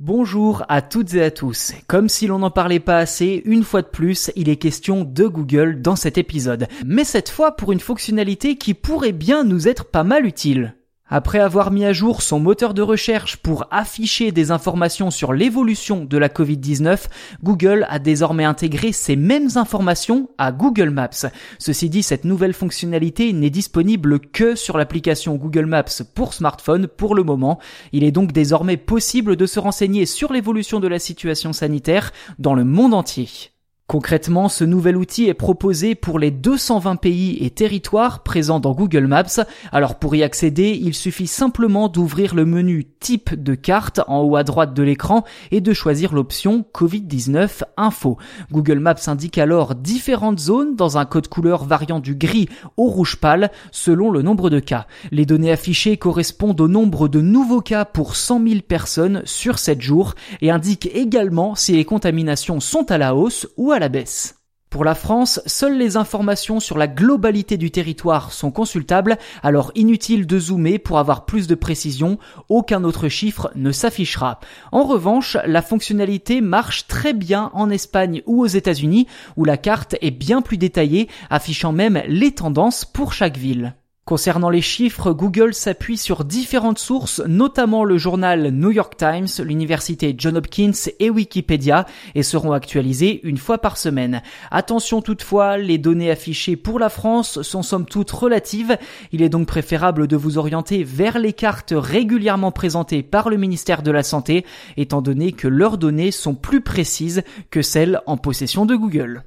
Bonjour à toutes et à tous. Comme si l'on n'en parlait pas assez, une fois de plus, il est question de Google dans cet épisode. Mais cette fois pour une fonctionnalité qui pourrait bien nous être pas mal utile. Après avoir mis à jour son moteur de recherche pour afficher des informations sur l'évolution de la Covid-19, Google a désormais intégré ces mêmes informations à Google Maps. Ceci dit, cette nouvelle fonctionnalité n'est disponible que sur l'application Google Maps pour smartphone pour le moment. Il est donc désormais possible de se renseigner sur l'évolution de la situation sanitaire dans le monde entier. Concrètement, ce nouvel outil est proposé pour les 220 pays et territoires présents dans Google Maps. Alors pour y accéder, il suffit simplement d'ouvrir le menu type de carte en haut à droite de l'écran et de choisir l'option Covid-19 Info. Google Maps indique alors différentes zones dans un code couleur variant du gris au rouge pâle selon le nombre de cas. Les données affichées correspondent au nombre de nouveaux cas pour 100 000 personnes sur 7 jours et indiquent également si les contaminations sont à la hausse ou à Pour la France, seules les informations sur la globalité du territoire sont consultables, alors inutile de zoomer pour avoir plus de précision, aucun autre chiffre ne s'affichera. En revanche, la fonctionnalité marche très bien en Espagne ou aux États-Unis, où la carte est bien plus détaillée, affichant même les tendances pour chaque ville. Concernant les chiffres, Google s'appuie sur différentes sources, notamment le journal New York Times, l'université John Hopkins et Wikipédia, et seront actualisés une fois par semaine. Attention toutefois, les données affichées pour la France sont somme toute relatives. Il est donc préférable de vous orienter vers les cartes régulièrement présentées par le ministère de la Santé, étant donné que leurs données sont plus précises que celles en possession de Google.